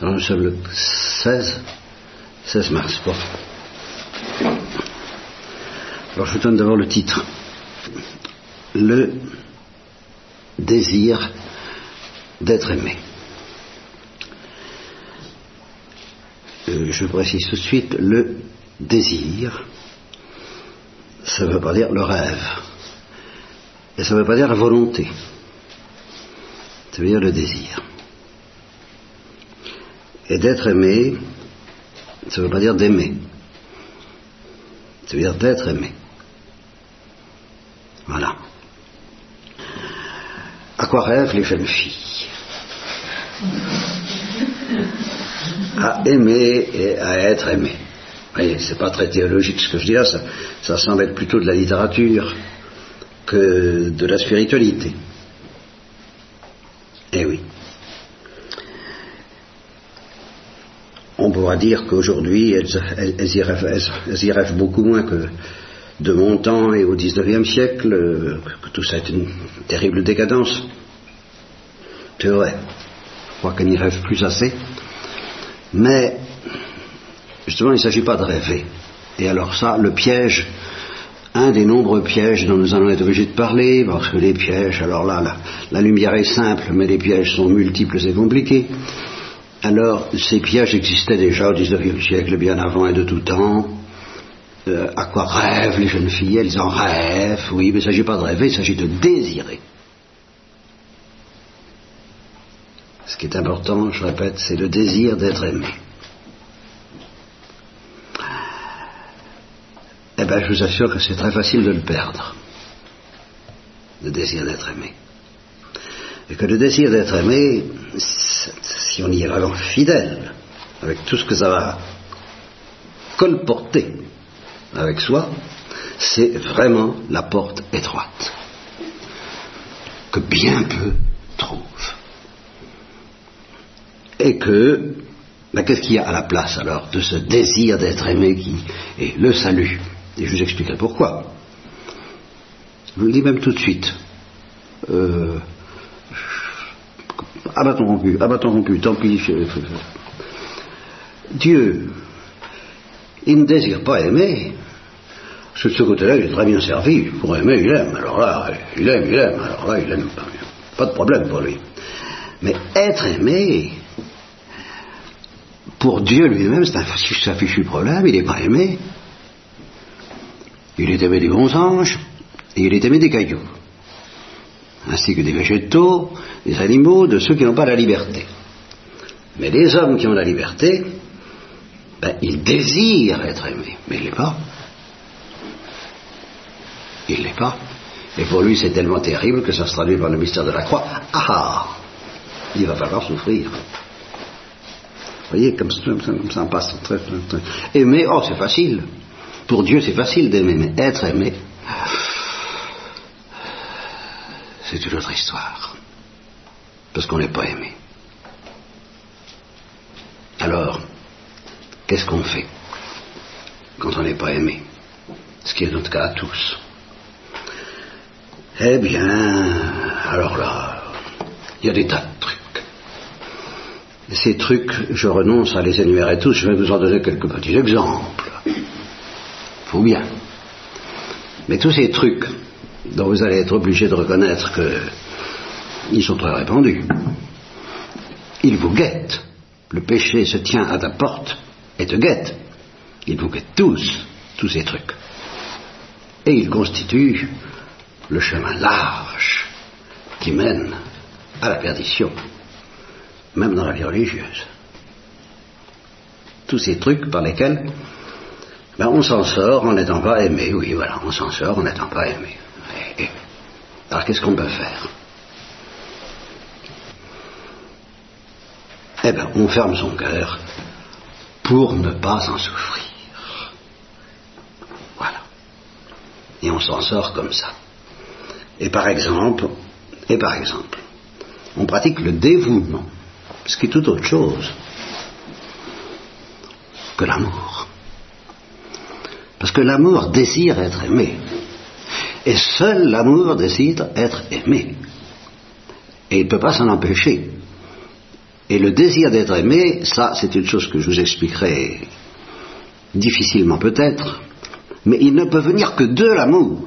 Alors nous sommes le 16, 16 mars. Bon. Alors je vous donne d'abord le titre. Le désir d'être aimé. Euh, je précise tout de suite, le désir, ça ne veut pas dire le rêve. Et ça ne veut pas dire la volonté. Ça veut dire le désir. Et d'être aimé, ça ne veut pas dire d'aimer. Ça veut dire d'être aimé. Voilà. À quoi rêvent les jeunes filles? À aimer et à être aimé. Vous voyez, c'est pas très théologique ce que je dis là, ça, ça semble être plutôt de la littérature que de la spiritualité. Eh oui. Dire qu'aujourd'hui, elles, y rêvent, beaucoup moins que de mon temps et au XIXe siècle, que tout ça est une terrible décadence. C'est vrai. Je crois qu'elles n'y rêvent plus assez. Mais, justement, il ne s'agit pas de rêver. Et alors ça, le piège, un des nombreux pièges dont nous allons être obligés de parler, parce que les pièges, alors là, la, lumière est simple, mais les pièges sont multiples et compliqués. Alors, ces pièges existaient déjà au XIXe siècle, bien avant et de tout temps. Euh, à quoi rêvent les jeunes filles? Elles en rêvent, oui, mais il ne s'agit pas de rêver, il s'agit de désirer. Ce qui est important, je répète, c'est le désir d'être aimé. Eh bien, je vous assure que c'est très facile de le perdre, le désir d'être aimé. Et que le désir d'être aimé, si on y est vraiment fidèle, avec tout ce que ça va colporter avec soi, c'est vraiment la porte étroite que bien peu trouvent. Et que, ben, qu'est-ce qu'il y a à la place alors de ce désir d'être aimé qui est le salut? Et je vous expliquerai pourquoi. Je vous le dis même tout de suite. Euh, abattons rompu, abattons rompu, tant pis. Dieu, il ne désire pas aimer. De ce côté-là, il est très bien servi. Pour aimer, il aime. Alors là, il aime, il aime. Alors là, il aime. Pas de problème pour lui. Mais être aimé, pour Dieu lui-même, c'est un fichu problème. Il n'est pas aimé. Il est aimé des bons anges et il est aimé des cailloux. Ainsi que des végétaux, des animaux, de ceux qui n'ont pas la liberté. Mais les hommes qui ont la liberté, ben, ils désirent être aimés, mais il ne l'est pas. Il ne l'est pas. Et pour lui, c'est tellement terrible que ça se traduit par le mystère de la croix. Ah, ah Il va falloir souffrir. Vous voyez, comme ça, comme ça passe très, très, Aimer, oh, c'est facile. Pour Dieu, c'est facile d'aimer, mais être aimé, c'est une autre histoire. Parce qu'on n'est pas aimé. Alors, qu'est-ce qu'on fait quand on n'est pas aimé? Ce qui est notre cas à tous. Eh bien, alors là, il y a des tas de trucs. Ces trucs, je renonce à les énumérer tous, je vais vous en donner quelques petits exemples. Faut bien. Mais tous ces trucs dont vous allez être obligé de reconnaître qu'ils sont très répandus, ils vous guettent. Le péché se tient à ta porte et te guette. Ils vous guettent tous, tous ces trucs. Et ils constituent le chemin large qui mène à la perdition, même dans la vie religieuse. Tous ces trucs par lesquels ben, on s'en sort en n'étant pas aimé, oui, voilà, on s'en sort en n'étant pas aimé. Alors qu'est-ce qu'on peut faire? Eh bien, on ferme son cœur pour ne pas en souffrir. Voilà. Et on s'en sort comme ça. Et par exemple, et par exemple, on pratique le dévouement, ce qui est tout autre chose que l'amour. Parce que l'amour désire être aimé. Et seul l'amour désire être aimé. Et il ne peut pas s'en empêcher. Et le désir d'être aimé, ça c'est une chose que je vous expliquerai difficilement peut-être, mais il ne peut venir que de l'amour.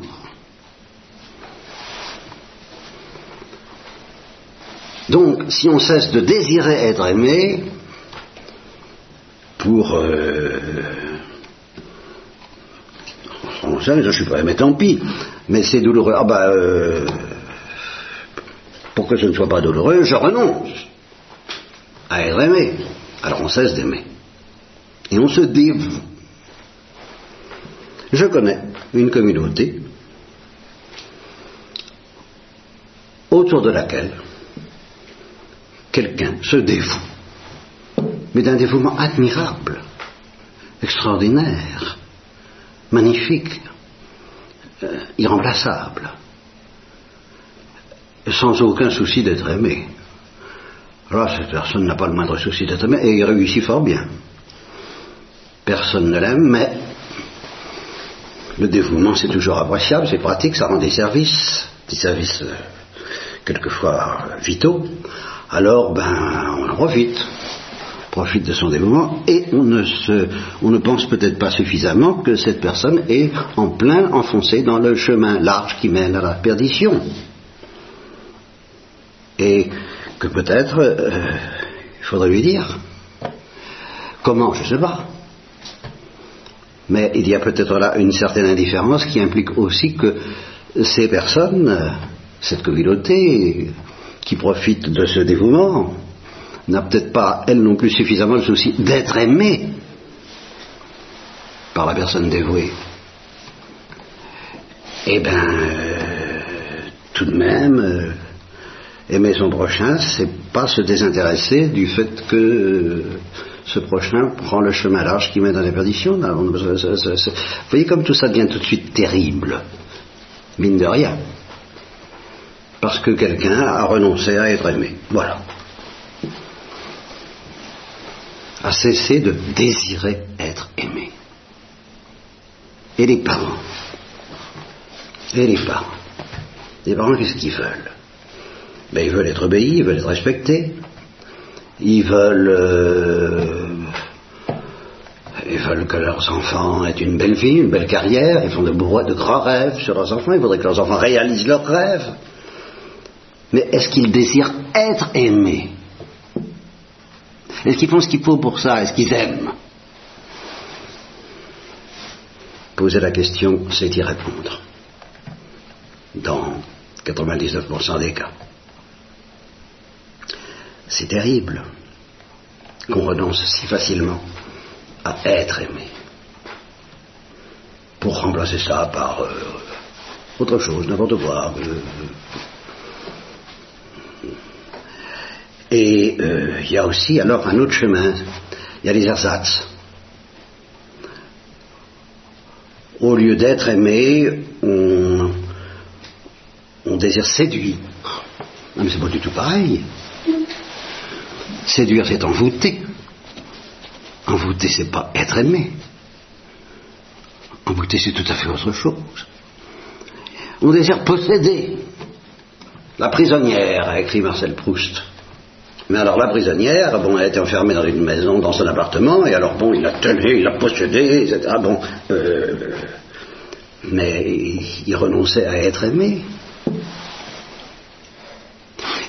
Donc, si on cesse de désirer être aimé, pour... Euh, je ne suis pas aimé, tant pis, mais c'est douloureux. Ah ben, euh, pour que ce ne soit pas douloureux, je renonce à être aimé. Alors on cesse d'aimer. Et on se dévoue. Je connais une communauté autour de laquelle quelqu'un se dévoue, mais d'un dévouement admirable, extraordinaire, magnifique, euh, irremplaçable, sans aucun souci d'être aimé. Alors cette personne n'a pas le moindre souci d'être aimé et il réussit fort bien. Personne ne l'aime, mais le dévouement c'est toujours appréciable, c'est pratique, ça rend des services, des services euh, quelquefois vitaux alors ben, on en profite, profite de son dévouement, et on ne, se, on ne pense peut-être pas suffisamment que cette personne est en plein enfoncée dans le chemin large qui mène à la perdition. Et que peut-être euh, il faudrait lui dire. Comment, je ne sais pas. Mais il y a peut-être là une certaine indifférence qui implique aussi que ces personnes, cette communauté, qui profite de ce dévouement n'a peut-être pas, elle non plus, suffisamment le souci d'être aimée par la personne dévouée. Eh bien, euh, tout de même, euh, aimer son prochain, c'est pas se désintéresser du fait que euh, ce prochain prend le chemin large qui mène à la perdition. Vous voyez comme tout ça devient tout de suite terrible, mine de rien parce que quelqu'un a renoncé à être aimé. Voilà. A cessé de désirer être aimé. Et les parents? Et les parents? Les parents, qu'est-ce qu'ils veulent? Ben, Ils veulent être obéis, ils veulent être respectés. Ils veulent... Euh, ils veulent que leurs enfants aient une belle vie, une belle carrière, ils font de, de grands rêves sur leurs enfants, ils voudraient que leurs enfants réalisent leurs rêves. Mais est-ce qu'ils désirent être aimés? Est-ce qu'ils font ce qu'il faut pour ça Est-ce qu'ils aiment Poser la question, c'est y répondre. Dans 99% des cas. C'est terrible qu'on renonce si facilement à être aimé. Pour remplacer ça par euh, autre chose, n'importe quoi. Euh, Et euh, il y a aussi alors un autre chemin, il y a les ersatz. Au lieu d'être aimé, on, désire séduire. Non mais c'est pas du tout pareil. Séduire c'est envoûter. Envoûter c'est pas être aimé. Envoûter c'est tout à fait autre chose. On désire posséder. La prisonnière, a écrit Marcel Proust. Mais alors la prisonnière, bon, elle était enfermée dans une maison, dans son appartement, et alors bon, il la tenait, il la possédé, etc. Bon, euh, mais il renonçait à être aimé.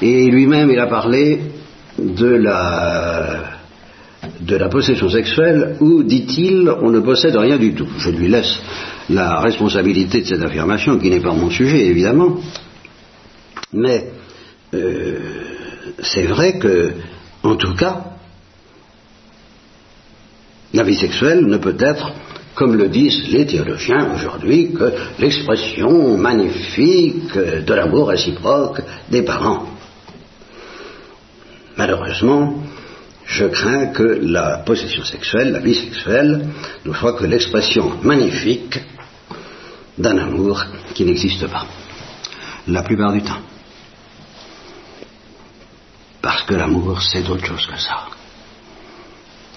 Et lui-même, il a parlé de la, de la possession sexuelle où, dit-il, on ne possède rien du tout. Je lui laisse la responsabilité de cette affirmation, qui n'est pas mon sujet, évidemment. Mais euh, c'est vrai que, en tout cas, la vie sexuelle ne peut être, comme le disent les théologiens aujourd'hui, que l'expression magnifique de l'amour réciproque des parents. Malheureusement, je crains que la possession sexuelle, la vie sexuelle, ne soit que l'expression magnifique d'un amour qui n'existe pas. La plupart du temps. Parce que l'amour, c'est autre chose que ça.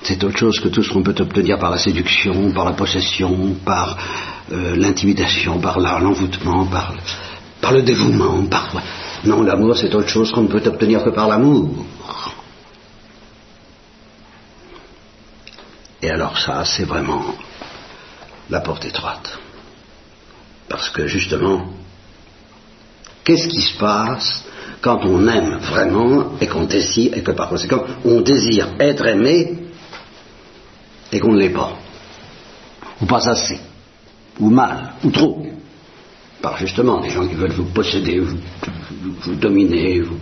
C'est autre chose que tout ce qu'on peut obtenir par la séduction, par la possession, par euh, l'intimidation, par l'envoûtement, par, le dévouement. Par... Non, l'amour, c'est autre chose qu'on ne peut obtenir que par l'amour. Et alors ça, c'est vraiment la porte étroite. Parce que justement, qu'est-ce qui se passe quand on aime vraiment et qu'on désire, et que par conséquent on désire être aimé et qu'on ne l'est pas. Ou pas assez. Ou mal. Ou trop. Par justement des gens qui veulent vous posséder, vous, vous dominer, vous,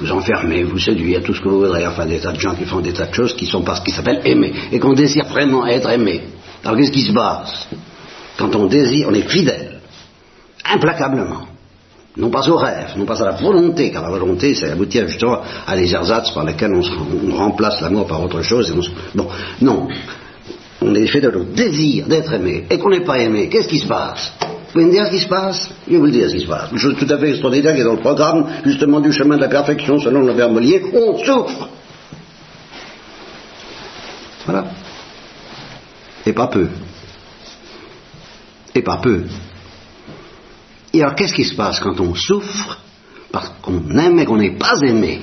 vous enfermer, vous séduire, tout ce que vous voudrez, enfin des tas de gens qui font des tas de choses qui sont pas ce qui s'appelle aimer, et qu'on désire vraiment être aimé. Alors qu'est-ce qui se passe? Quand on désire, on est fidèle, implacablement. Non pas au rêve, non pas à la volonté, car la volonté, c'est aboutir justement à des ersatz par lesquels on, remplace l'amour par autre chose. bon, non. On est fait de le désir d'être aimé, et qu'on n'est pas aimé. Qu'est-ce qui se passe? Vous pouvez me dire ce qui se passe? Je vais vous le dire ce qui se passe. Une chose tout à fait extraordinaire qui est dans le programme, justement, du chemin de la perfection selon le verbe lié, on souffre. Voilà. Et pas peu. Et pas peu. Et alors, qu'est-ce qui se passe quand on souffre parce qu'on aime et qu'on n'est pas aimé?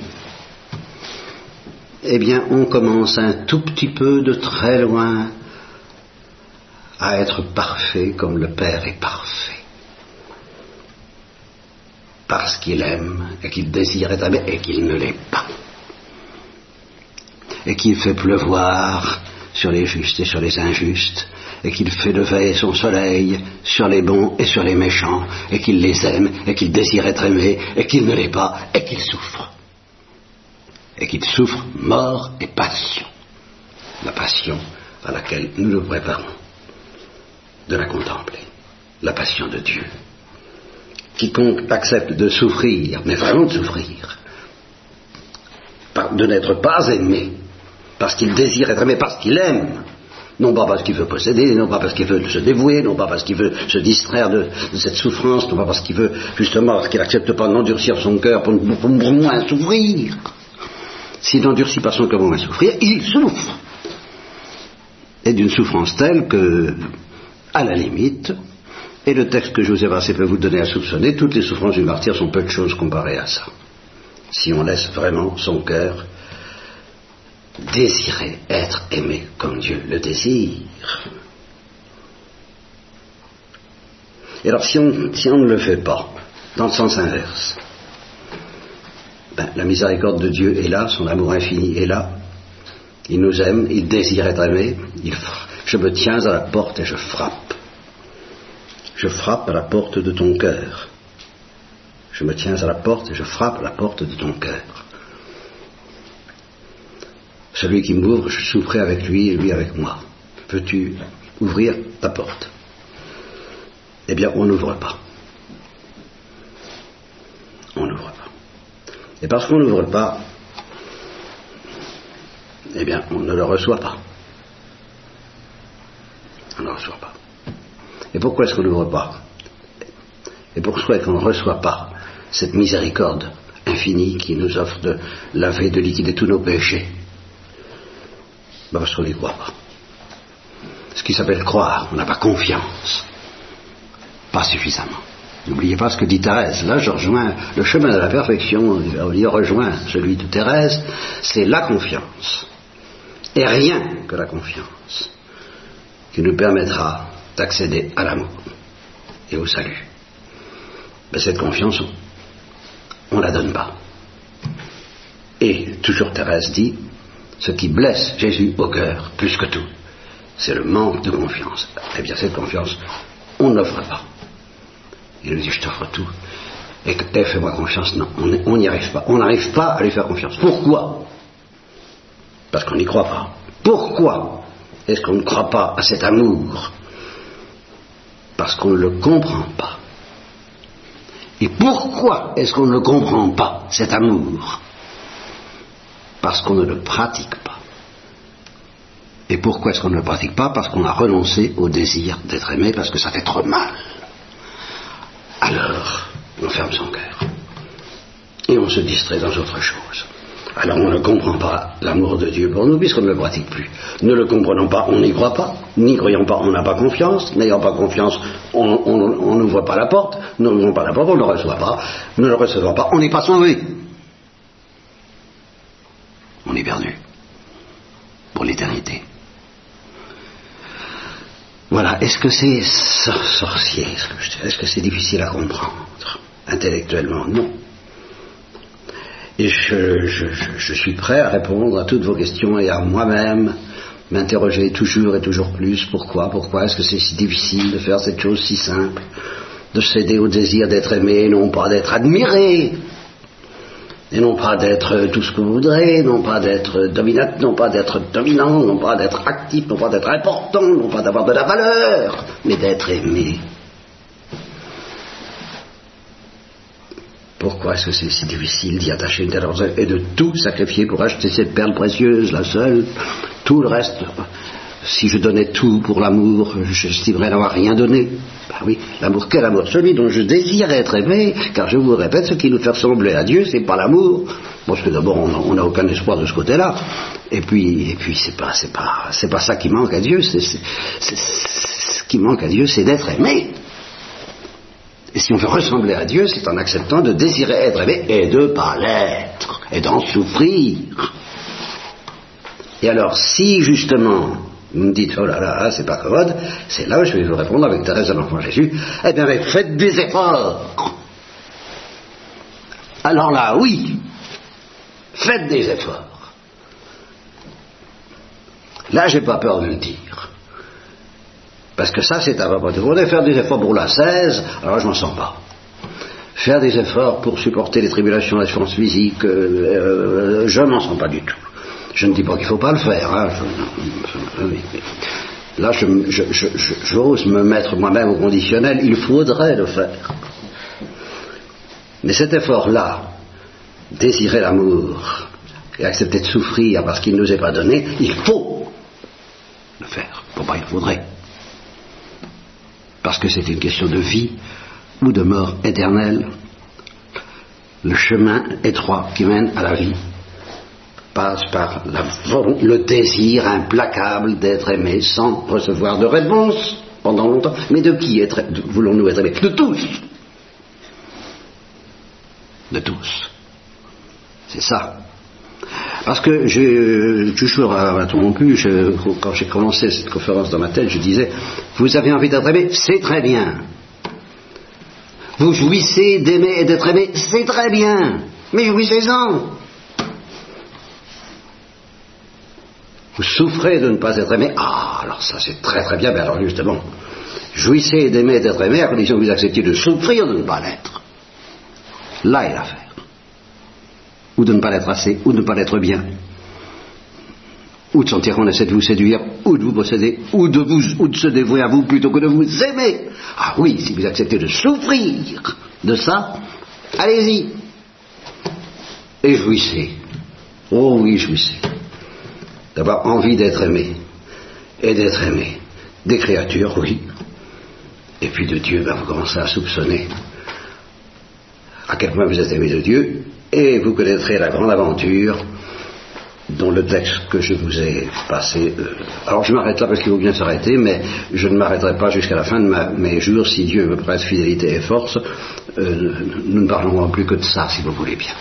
Eh bien, on commence un tout petit peu de très loin à être parfait comme le Père est parfait. Parce qu'il aime et qu'il désire être aimé et qu'il ne l'est pas. Et qu'il fait pleuvoir sur les justes et sur les injustes, et qu'il fait lever son soleil sur les bons et sur les méchants, et qu'il les aime, et qu'il désire être aimé, et qu'il ne l'est pas, et qu'il souffre. Et qu'il souffre mort et passion. La passion à laquelle nous nous préparons de la contempler, la passion de Dieu. Quiconque accepte de souffrir, mais vraiment de souffrir, de n'être pas aimé, parce qu'il désire être aimé, parce qu'il aime, non pas parce qu'il veut posséder, non pas parce qu'il veut se dévouer, non pas parce qu'il veut se distraire de, cette souffrance, non pas parce qu'il veut justement, parce qu'il n'accepte pas d'endurcir son cœur pour, moins souffrir. S'il n'endurcit pas son cœur pour moins souffrir, il souffre. Et d'une souffrance telle que à la limite, et le texte que je vous ai passé peut vous donner à soupçonner, toutes les souffrances du martyr sont peu de choses comparées à ça. Si on laisse vraiment son cœur désirer être aimé comme Dieu le désire. Et alors si on, ne le fait pas, dans le sens inverse, ben, la miséricorde de Dieu est là, son amour infini est là, il nous aime, il désire être aimé, il, je me tiens à la porte et je frappe. Je frappe à la porte de ton cœur. Je me tiens à la porte et je frappe à la porte de ton cœur. Celui qui m'ouvre, je souffrais avec lui et lui avec moi. Veux-tu ouvrir ta porte? Eh bien, on n'ouvre pas. On n'ouvre pas. Et parce qu'on n'ouvre pas, eh bien, on ne le reçoit pas. On ne reçoit pas. Et pourquoi est-ce qu'on n'ouvre pas? Et pourquoi est-ce qu'on ne reçoit pas cette miséricorde infinie qui nous offre de laver, de liquider tous nos péchés ben Parce qu'on n'y croit pas. Ce qui s'appelle croire, on n'a pas confiance. Pas suffisamment. N'oubliez pas ce que dit Thérèse. Là, je rejoins le chemin de la perfection, il rejoint celui de Thérèse, c'est la confiance. Et rien que la confiance qui nous permettra d'accéder à l'amour et au salut. Mais cette confiance, on ne la donne pas. Et toujours Thérèse dit, ce qui blesse Jésus au cœur, plus que tout, c'est le manque de confiance. Eh bien, cette confiance, on n'offre pas. Il nous dit, je t'offre tout. Et que eh, fais-moi confiance. Non, on n'y arrive pas. On n'arrive pas à lui faire confiance. Pourquoi? Parce qu'on n'y croit pas. Pourquoi est-ce qu'on ne croit pas à cet amour? Parce qu'on ne le comprend pas. Et pourquoi est-ce qu'on ne le comprend pas, cet amour? Parce qu'on ne le pratique pas. Et pourquoi est-ce qu'on ne le pratique pas? Parce qu'on a renoncé au désir d'être aimé, parce que ça fait trop mal. Alors, on ferme son cœur. Et on se distrait dans autre chose. Alors on ne comprend pas l'amour de Dieu pour nous puisqu'on ne le pratique plus. Ne le comprenons pas, on n'y croit pas. N'y croyons pas, on n'a pas confiance. N'ayant pas confiance, on n'ouvre pas la porte. N'ouvrons pas la porte, on ne le reçoit pas. Ne le recevons pas, on n'est pas sauvé. Est perdu. Pour l'éternité. Voilà, est-ce que c'est sorcier Est-ce que c'est difficile à comprendre Intellectuellement, non. Et je, suis prêt à répondre à toutes vos questions et à moi-même m'interroger toujours et toujours plus. Pourquoi? Pourquoi est-ce que c'est si difficile de faire cette chose si simple? De céder au désir d'être aimé, non pas d'être admiré et non pas d'être tout ce que vous voudrez, non pas d'être dominant, non pas d'être dominant, non pas d'être actif, non pas d'être important, non pas d'avoir de la valeur, mais d'être aimé. Pourquoi est-ce que c'est si difficile d'y attacher une telle et de tout sacrifier pour acheter cette perle précieuse, la seule? Tout le reste, si je donnais tout pour l'amour, j'estimerais n'avoir rien donné. Ben oui, l'amour, quel amour? Celui dont je désire être aimé, car je vous répète, ce qui nous fait ressembler à Dieu, c'est pas l'amour. Parce que d'abord, on n'a aucun espoir de ce côté-là. Et puis, et puis, c'est pas, pas, pas ça qui manque à Dieu. Ce qui manque à Dieu, c'est d'être aimé. Et si on veut ressembler à Dieu, c'est en acceptant de désirer être aimé et de pas l'être, et d'en souffrir. Et alors, si justement vous me dites, oh là là, c'est pas commode, c'est là où je vais vous répondre avec Thérèse de l'Enfant Jésus, eh bien, faites des efforts. Alors là, oui, faites des efforts. Là, j'ai pas peur de le dire. Parce que ça, c'est à. Vous voulez faire des efforts pour la 16, alors je m'en sens pas. Faire des efforts pour supporter les tribulations, la souffrance physique, euh, euh, je m'en sens pas du tout. Je ne dis pas qu'il ne faut pas le faire. Hein. là, j'ose me mettre moi-même au conditionnel, il faudrait le faire. Mais cet effort-là, désirer l'amour et accepter de souffrir parce qu'il ne nous est pas donné, il faut le faire. Pourquoi il faudrait Parce que c'est une question de vie ou de mort éternelle. Le chemin étroit qui mène à la vie passe par le désir implacable d'être aimé sans recevoir de réponse pendant longtemps. Mais de qui voulons-nous être aimés? De tous. De tous. C'est ça. Parce que j'ai toujours interrompu, quand j'ai commencé cette conférence dans ma tête, je disais, vous avez envie d'être aimé, c'est très bien. Vous jouissez d'aimer et d'être aimé, c'est très bien. Mais jouissez-en. Vous souffrez de ne pas être aimé. Ah, alors ça c'est très très bien. Mais alors justement, jouissez d'aimer d'être aimé à condition que vous acceptiez de souffrir de ne pas l'être. Là est l'affaire. Ou de ne pas l'être assez, ou de ne pas l'être bien. Ou de sentir qu'on essaie de vous séduire, ou de vous posséder, ou de, vous, ou de se dévouer à vous plutôt que de vous aimer. Ah oui, si vous acceptez de souffrir de ça, allez-y. Et jouissez. Oh oui, jouissez d'avoir envie d'être aimé et d'être aimé. Des créatures, oui. Et puis de Dieu, ben, vous commencez à soupçonner à quel point vous êtes aimé de Dieu et vous connaîtrez la grande aventure dont le texte que je vous ai passé. Euh, alors je m'arrête là parce qu'il faut bien s'arrêter, mais je ne m'arrêterai pas jusqu'à la fin de mes jours si Dieu me prête fidélité et force. Euh, nous ne parlerons plus que de ça, si vous voulez bien.